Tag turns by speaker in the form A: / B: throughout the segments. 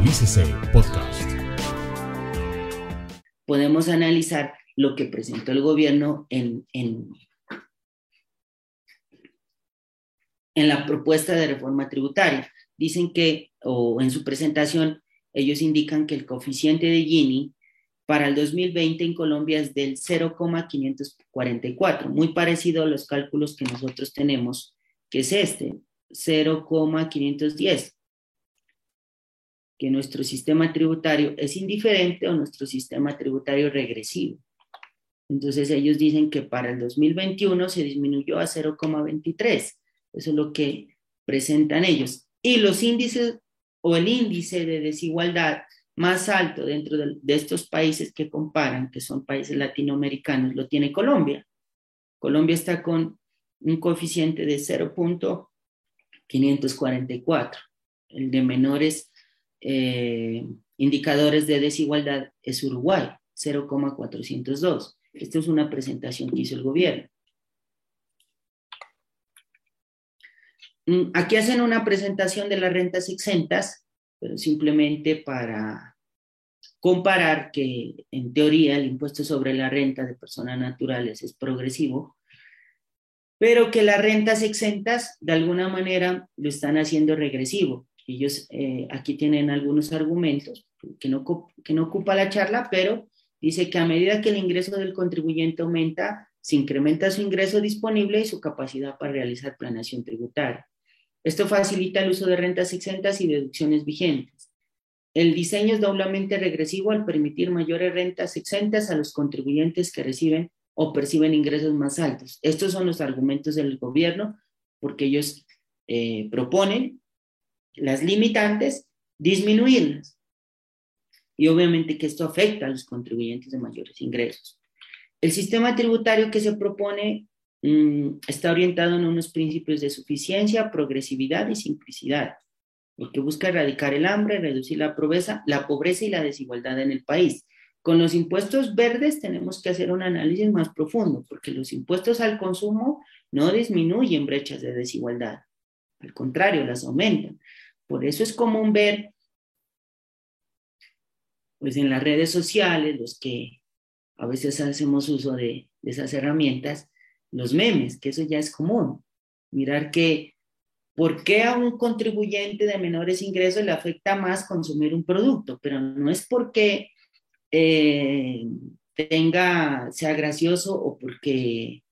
A: Actualícese Podcast.
B: Podemos analizar lo que presentó el gobierno en, en, en la propuesta de reforma tributaria. Dicen que, o en su presentación, ellos indican que el coeficiente de Gini para el 2020 en Colombia es del 0,544, muy parecido a los cálculos que nosotros tenemos, que es este, 0,510, que nuestro sistema tributario es indiferente o nuestro sistema tributario regresivo. Entonces ellos dicen que para el 2021 se disminuyó a 0,23. Eso es lo que presentan ellos. Y los índices o el índice de desigualdad más alto dentro de, estos países que comparan, que son países latinoamericanos, lo tiene Colombia. Colombia está con un coeficiente de 0.544. El de menores eh, indicadores de desigualdad es Uruguay, 0,402. Esta es una presentación que hizo el gobierno. Mm, aquí hacen una presentación de las rentas exentas, pero simplemente para comparar que en teoría el impuesto sobre la renta de personas naturales es progresivo, pero que las rentas exentas de alguna manera lo están haciendo regresivo. Ellos eh, aquí tienen algunos argumentos que no, que no ocupa la charla, pero dice que a medida que el ingreso del contribuyente aumenta, se incrementa su ingreso disponible y su capacidad para realizar planeación tributaria. Esto facilita el uso de rentas exentas y deducciones vigentes. El diseño es doblemente regresivo al permitir mayores rentas exentas a los contribuyentes que reciben o perciben ingresos más altos. Estos son los argumentos del gobierno porque ellos eh, proponen las limitantes, disminuirlas. Y obviamente que esto afecta a los contribuyentes de mayores ingresos. El sistema tributario que se propone mmm, está orientado en unos principios de suficiencia, progresividad y simplicidad, porque busca erradicar el hambre, reducir la pobreza, la pobreza y la desigualdad en el país. Con los impuestos verdes tenemos que hacer un análisis más profundo, porque los impuestos al consumo no disminuyen brechas de desigualdad, al contrario, las aumentan. Por eso es común ver, pues en las redes sociales, los que a veces hacemos uso de, esas herramientas, los memes, que eso ya es común. Mirar que, ¿por qué a un contribuyente de menores ingresos le afecta más consumir un producto? Pero no es porque eh, tenga, sea gracioso o porque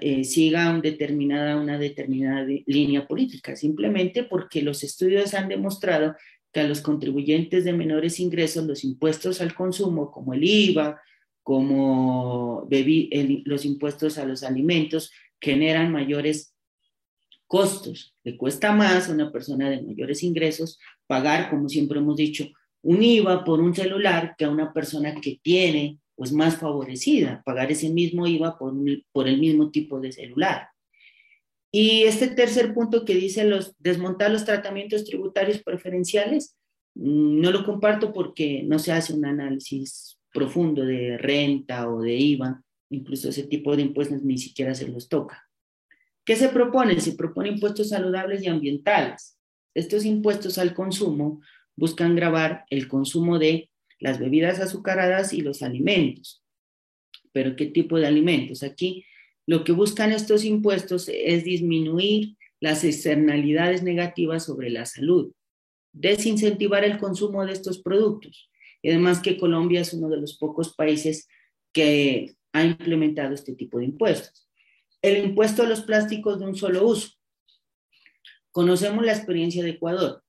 B: eh, siga determinada, una determinada línea política, simplemente porque los estudios han demostrado que a los contribuyentes de menores ingresos los impuestos al consumo, como el IVA, como los impuestos a los alimentos, generan mayores costos. Le cuesta más a una persona de mayores ingresos pagar, como siempre hemos dicho, un IVA por un celular que a una persona que tiene pues más favorecida, pagar ese mismo IVA por, por el mismo tipo de celular. Y este tercer punto que dice los, desmontar los tratamientos tributarios preferenciales, mm, no lo comparto porque no se hace un análisis profundo de renta o de IVA, incluso ese tipo de impuestos ni siquiera se los toca. ¿Qué se propone? Se propone impuestos saludables y ambientales. Estos impuestos al consumo buscan grabar el consumo de las bebidas azucaradas y los alimentos. Pero ¿qué tipo de alimentos? Aquí lo que buscan estos impuestos es disminuir las externalidades negativas sobre la salud, desincentivar el consumo de estos productos. Y además que Colombia es uno de los pocos países que ha implementado este tipo de impuestos. El impuesto a los plásticos de un solo uso. Conocemos la experiencia de Ecuador.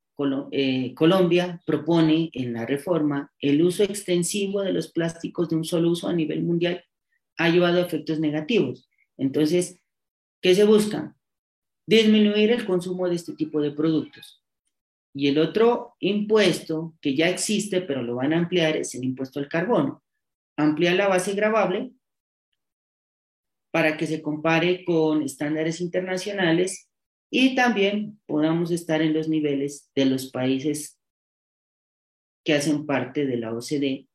B: Eh, Colombia propone en la reforma el uso extensivo de los plásticos de un solo uso a nivel mundial ha llevado a efectos negativos. Entonces, ¿qué se busca? Disminuir el consumo de este tipo de productos. Y el otro impuesto que ya existe, pero lo van a ampliar, es el impuesto al carbono. Ampliar la base gravable para que se compare con estándares internacionales y también podamos estar en los niveles de los países que hacen parte de la OCDE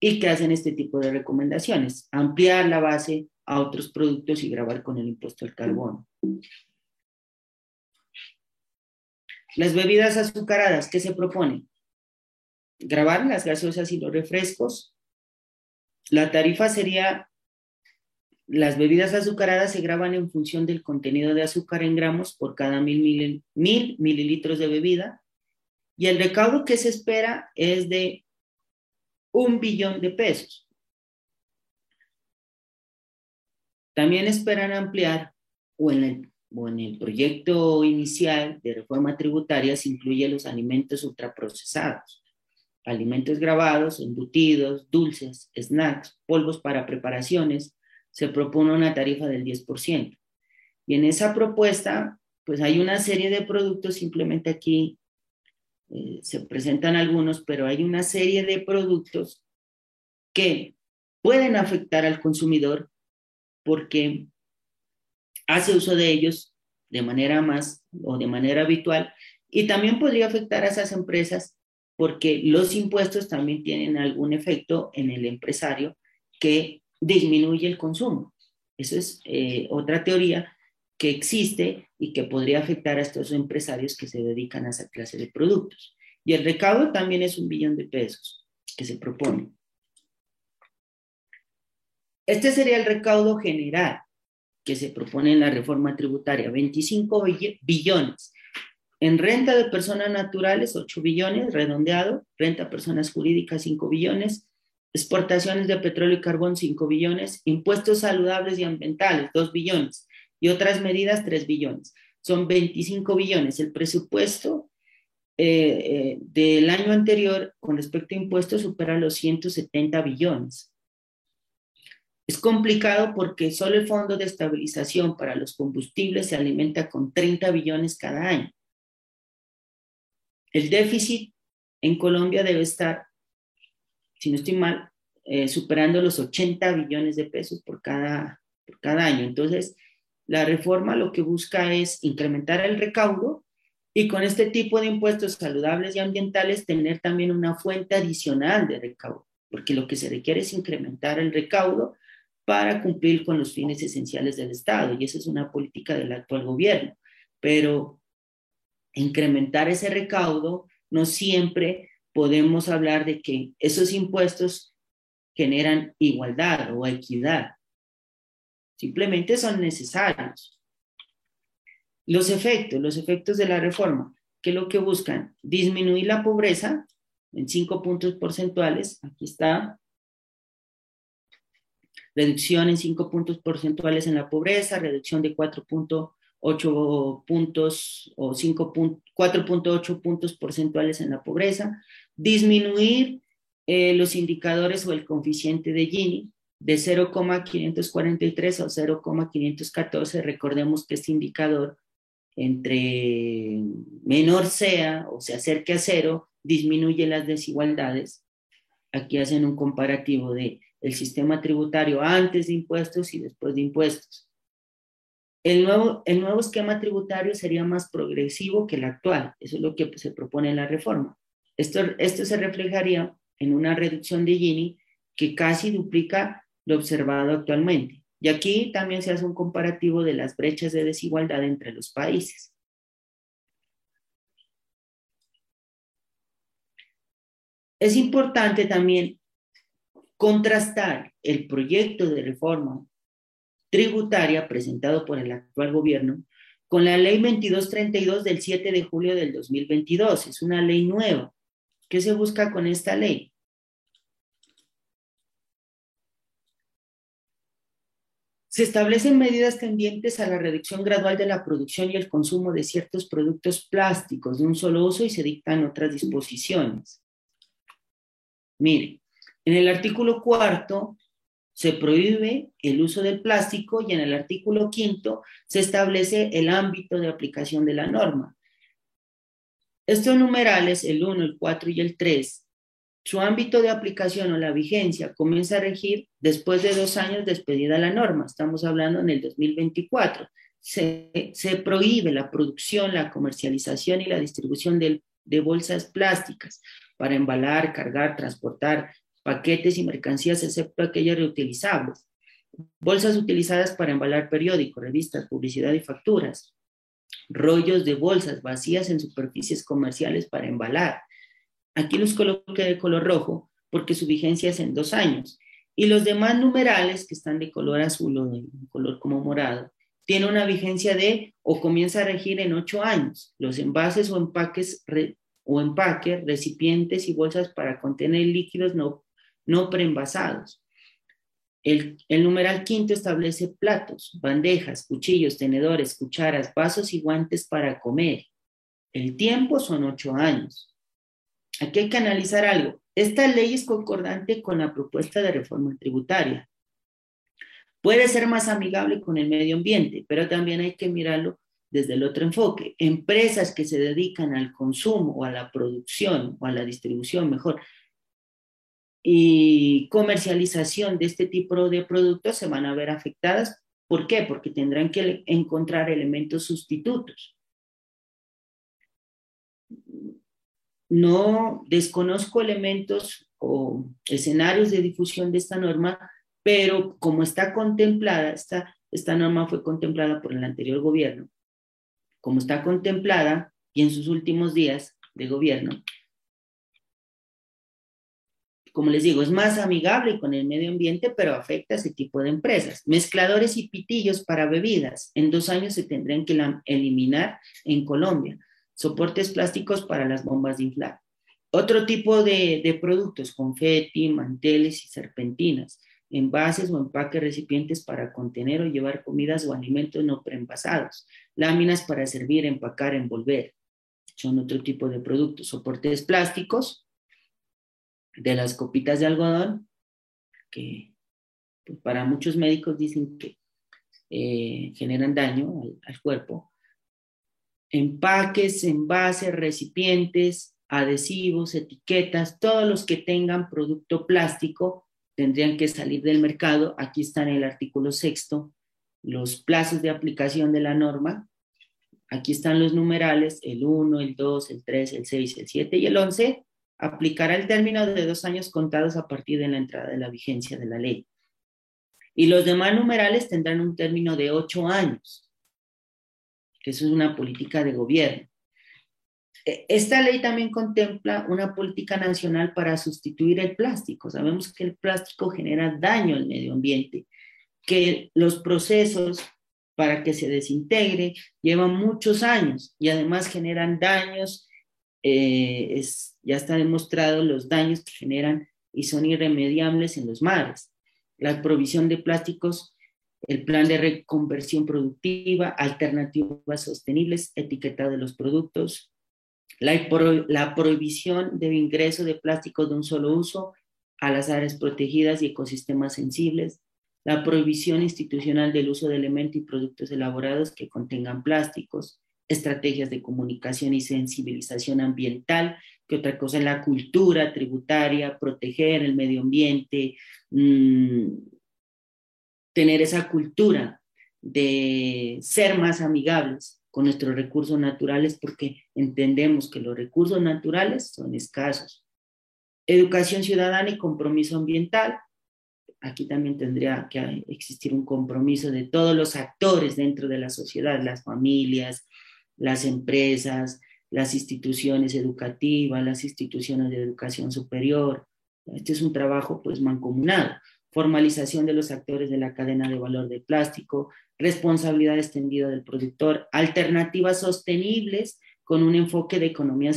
B: y que hacen este tipo de recomendaciones, ampliar la base a otros productos y grabar con el impuesto al carbono. Las bebidas azucaradas, ¿qué se propone? grabar las gaseosas y los refrescos. La tarifa sería, las bebidas azucaradas se graban en función del contenido de azúcar en gramos por cada mil, mil mililitros de bebida y el recaudo que se espera es de un billón de pesos. También esperan ampliar o en el o en el proyecto inicial de reforma tributaria se incluye los alimentos ultraprocesados, alimentos grabados, embutidos, dulces, snacks, polvos para preparaciones, se propone una tarifa del 10%. Y en esa propuesta, pues hay una serie de productos, simplemente aquí eh, se presentan algunos, pero hay una serie de productos que pueden afectar al consumidor porque hace uso de ellos de manera más o de manera habitual y también podría afectar a esas empresas porque los impuestos también tienen algún efecto en el empresario que disminuye el consumo. Esa es eh, otra teoría que existe y que podría afectar a estos empresarios que se dedican a esa clase de productos. Y el recaudo también es un billón de pesos que se propone. Este sería el recaudo general que se propone en la reforma tributaria, 25 billones. En renta de personas naturales, 8 billones, redondeado, renta de personas jurídicas, 5 billones, exportaciones de petróleo y carbón, 5 billones, impuestos saludables y ambientales, 2 billones, y otras medidas, 3 billones. Son 25 billones. El presupuesto eh, eh, del año anterior con respecto a impuestos supera los 170 billones. Es complicado porque solo el Fondo de Estabilización para los Combustibles se alimenta con 30 billones cada año. El déficit en Colombia debe estar, si no estoy mal, eh, superando los 80 billones de pesos por cada, por cada año. Entonces, la reforma lo que busca es incrementar el recaudo y con este tipo de impuestos saludables y ambientales tener también una fuente adicional de recaudo, porque lo que se requiere es incrementar el recaudo para cumplir con los fines esenciales del Estado, y esa es una política del actual gobierno. Pero incrementar ese recaudo, no siempre podemos hablar de que esos impuestos generan igualdad o equidad. Simplemente son necesarios. Los efectos, los efectos de la reforma, ¿qué es lo que buscan? Disminuir la pobreza en cinco puntos porcentuales, aquí está, reducción en 5 puntos porcentuales en la pobreza, reducción de 4.8 puntos o 4.8 puntos porcentuales en la pobreza, disminuir eh, los indicadores o el coeficiente de Gini de 0,543 a 0,514. Recordemos que este indicador entre menor sea o se acerque a cero, disminuye las desigualdades. Aquí hacen un comparativo de el sistema tributario antes de impuestos y después de impuestos. El nuevo, el nuevo esquema tributario sería más progresivo que el actual, eso es lo que se propone en la reforma. Esto, esto se reflejaría en una reducción de Gini que casi duplica lo observado actualmente. Y aquí también se hace un comparativo de las brechas de desigualdad entre los países. Es importante también contrastar el proyecto de reforma tributaria presentado por el actual gobierno con la ley 2232 del 7 de julio del 2022. Es una ley nueva. ¿Qué se busca con esta ley? Se establecen medidas tendientes a la reducción gradual de la producción y el consumo de ciertos productos plásticos de un solo uso y se dictan otras disposiciones. Mire, en el artículo cuarto se prohíbe el uso del plástico y en el artículo quinto se establece el ámbito de aplicación de la norma. Estos numerales, el 1, el 4 y el 3, su ámbito de aplicación o la vigencia comienza a regir después de dos años despedida la norma. Estamos hablando en el 2024. Se, se prohíbe la producción, la comercialización y la distribución de, de bolsas plásticas para embalar, cargar, transportar, paquetes y mercancías excepto aquellas reutilizables, bolsas utilizadas para embalar periódicos, revistas, publicidad y facturas, rollos de bolsas vacías en superficies comerciales para embalar, Aquí los coloqué de color rojo porque su vigencia es en dos años. Y los demás numerales que están de color azul o de color como morado, tienen una vigencia de o comienza a regir en ocho años. Los envases o empaques o empaques, recipientes y bolsas para contener líquidos no, no preenvasados. El, numeral quinto establece platos, bandejas, cuchillos, tenedores, cucharas, vasos y guantes para comer. El tiempo son ocho años. Aquí hay que analizar algo. Esta ley es concordante con la propuesta de reforma tributaria. Puede ser más amigable con el medio ambiente, pero también hay que mirarlo desde el otro enfoque. Empresas que se dedican al consumo o a la producción o a la distribución, mejor, y comercialización de este tipo de productos se van a ver afectadas. ¿Por qué? Porque tendrán que encontrar elementos sustitutos. No desconozco elementos o escenarios de difusión de esta norma, pero como está contemplada, esta, esta norma fue contemplada por el anterior gobierno, como está contemplada y en sus últimos días de gobierno, como les digo, es más amigable con el medio ambiente, pero afecta a ese tipo de empresas. Mezcladores y pitillos para bebidas. En dos años se tendrán que eliminar en Colombia soportes plásticos para las bombas de inflar. Otro tipo de, de productos, confeti, manteles y serpentinas, envases o empaques recipientes para contener o llevar comidas o alimentos no preenvasados, láminas para servir, empacar, envolver. Son otro tipo de productos, soportes plásticos de las copitas de algodón, que pues, para muchos médicos dicen que eh, generan daño al, al cuerpo, empaques, envases, recipientes, adhesivos, etiquetas, todos los que tengan producto plástico tendrían que salir del mercado. Aquí está en el artículo sexto los plazos de aplicación de la norma. Aquí están los numerales, el 1, el 2, el 3, el 6, el 7 y el 11. Aplicará el término de dos años contados a partir de la entrada de la vigencia de la ley. Y los demás numerales tendrán un término de ocho años que eso es una política de gobierno. E, esta ley también contempla una política nacional para sustituir el plástico. Sabemos que el plástico genera daño al medio ambiente, que los procesos para que se desintegre llevan muchos años y además generan daños. Eh, ya está demostrado los daños que generan y son irremediables en los mares. La provisión de plásticos el plan de reconversión productiva, alternativas sostenibles, etiquetado de los productos, la, la prohibición de ingreso de plásticos de un solo uso a las áreas protegidas y ecosistemas sensibles, la prohibición institucional del uso de elementos y productos elaborados que contengan plásticos, estrategias de comunicación y sensibilización ambiental, que otra cosa es la cultura tributaria, proteger el medio ambiente, mmm, tener esa cultura de ser más amigables con nuestros recursos naturales porque entendemos que los recursos naturales son escasos. Educación ciudadana y compromiso ambiental. Aquí también tendría que existir un compromiso de todos los actores dentro de la sociedad, las familias, las empresas, las instituciones educativas, las instituciones de educación superior. Este es un trabajo pues mancomunado formalización de los actores de la cadena de valor del plástico, responsabilidad extendida del productor, alternativas sostenibles con un enfoque de economía,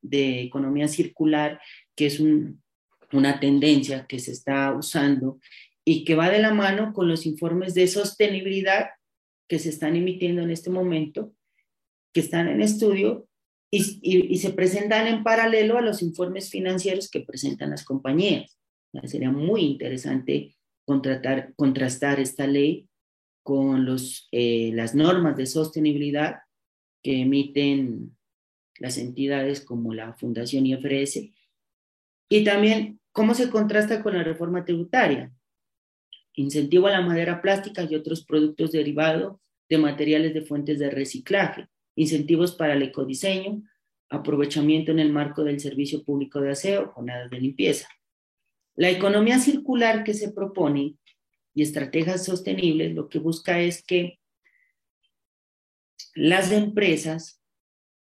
B: de economía circular, que es una tendencia que se está usando y que va de la mano con los informes de sostenibilidad que se están emitiendo en este momento, que están en estudio y, se presentan en paralelo a los informes financieros que presentan las compañías. Sería muy interesante contrastar esta ley con eh, las normas de sostenibilidad que emiten las entidades como la Fundación IFRS y también cómo se contrasta con la reforma tributaria. Incentivo a la madera plástica y otros productos derivados de materiales de fuentes de reciclaje, incentivos para el ecodiseño, aprovechamiento en el marco del servicio público de aseo, jornadas de limpieza. La economía circular que se propone y estrategias sostenibles lo que busca es que las empresas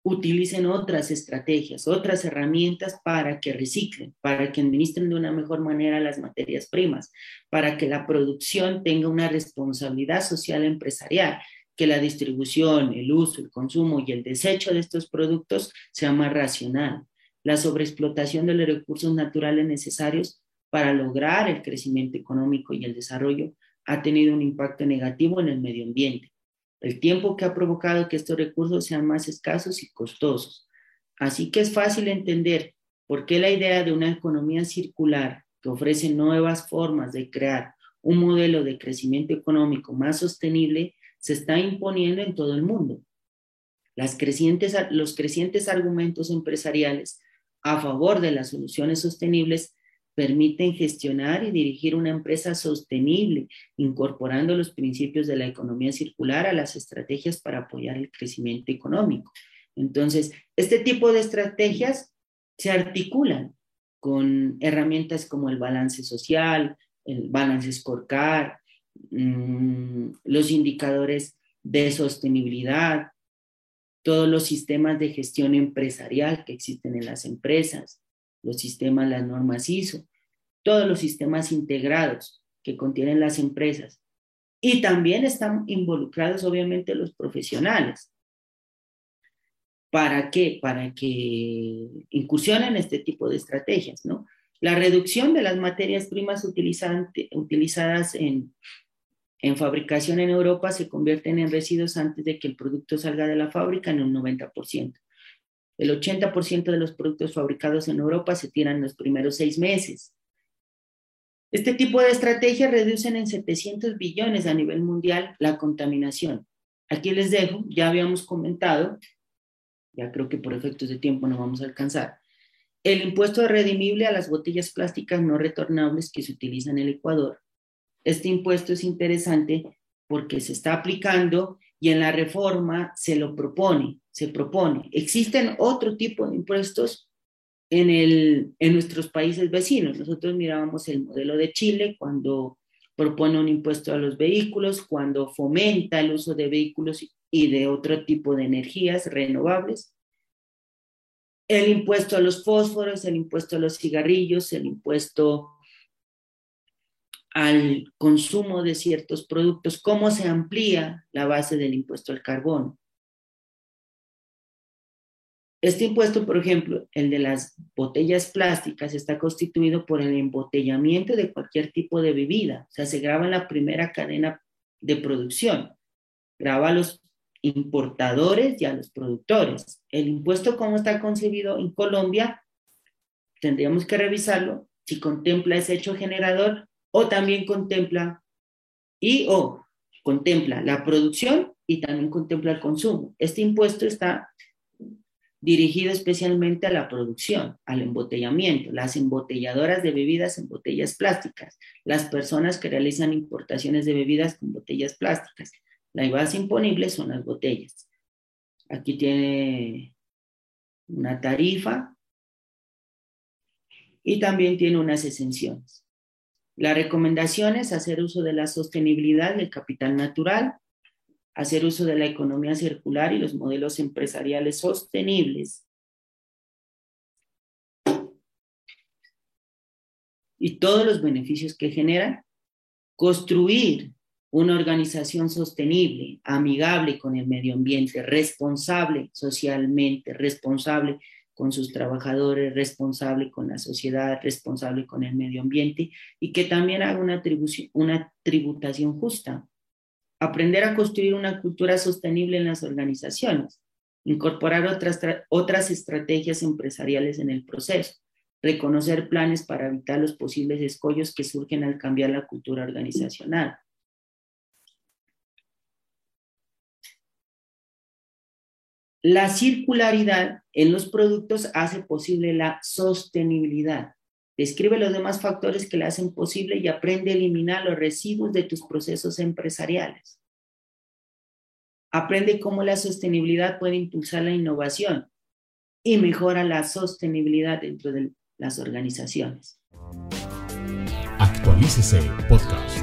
B: utilicen otras estrategias, otras herramientas para que reciclen, para que administren de una mejor manera las materias primas, para que la producción tenga una responsabilidad social empresarial, que la distribución, el uso, el consumo y el desecho de estos productos sea más racional. La sobreexplotación de los recursos naturales necesarios para lograr el crecimiento económico y el desarrollo ha tenido un impacto negativo en el medio ambiente el tiempo que ha provocado que estos recursos sean más escasos y costosos. Así que es fácil entender por qué la idea de una economía circular que ofrece nuevas formas de crear un modelo de crecimiento económico más sostenible se está imponiendo en todo el mundo. Las crecientes, los crecientes argumentos empresariales a favor de las soluciones sostenibles permiten gestionar y dirigir una empresa sostenible, incorporando los principios de la economía circular a las estrategias para apoyar el crecimiento económico. Entonces, este tipo de estrategias se articulan con herramientas como el balance social, el balance scorecard, mm, los indicadores de sostenibilidad, todos los sistemas de gestión empresarial que existen en las empresas, los sistemas, las normas ISO, todos los sistemas integrados que contienen las empresas. Y también están involucrados, obviamente, los profesionales. ¿Para qué? Para que incursionen este tipo de estrategias, ¿no? La reducción de las materias primas utilizadas en, en fabricación en Europa se convierten en residuos antes de que el producto salga de la fábrica en un 90%. El 80% de los productos fabricados en Europa se tiran en los primeros seis meses. Este tipo de estrategias reducen en 700 billones a nivel mundial la contaminación. Aquí les dejo, ya habíamos comentado, ya creo que por efectos de tiempo no vamos a alcanzar, el impuesto redimible a las botellas plásticas no retornables que se utilizan en el Ecuador. Este impuesto es interesante porque se está aplicando y en la reforma se lo propone, se propone. Existen otro tipo de impuestos en, el, en nuestros países vecinos. Nosotros mirábamos el modelo de Chile cuando propone un impuesto a los vehículos, cuando fomenta el uso de vehículos y de otro tipo de energías renovables. El impuesto a los fósforos, el impuesto a los cigarrillos, el impuesto al consumo de ciertos productos, cómo se amplía la base del impuesto al carbón. Este impuesto, por ejemplo, el de las botellas plásticas, está constituido por el embotellamiento de cualquier tipo de bebida. O sea, se graba en la primera cadena de producción. Graba a los importadores y a los productores. El impuesto, como está concebido en Colombia, tendríamos que revisarlo si contempla ese hecho generador o también contempla y o contempla la producción y también contempla el consumo. Este impuesto está dirigido especialmente a la producción, al embotellamiento, las embotelladoras de bebidas en botellas plásticas, las personas que realizan importaciones de bebidas con botellas plásticas. La base imponible son las botellas. Aquí tiene una tarifa y también tiene unas exenciones. La recomendación es hacer uso de la sostenibilidad del capital natural, hacer uso de la economía circular y los modelos empresariales sostenibles. Y todos los beneficios que generan, construir una organización sostenible, amigable con el medio ambiente, responsable socialmente, responsable con sus trabajadores, responsable con la sociedad, responsable con el medio ambiente y que también haga una, una tributación justa. Aprender a construir una cultura sostenible en las organizaciones, incorporar otras, otras estrategias empresariales en el proceso, reconocer planes para evitar los posibles escollos que surgen al cambiar la cultura organizacional La circularidad en los productos hace posible la sostenibilidad. Describe los demás factores que la hacen posible y aprende a eliminar los residuos de tus procesos empresariales. Aprende cómo la sostenibilidad puede impulsar la innovación y mejora la sostenibilidad dentro de las organizaciones.
A: Actualícese podcast.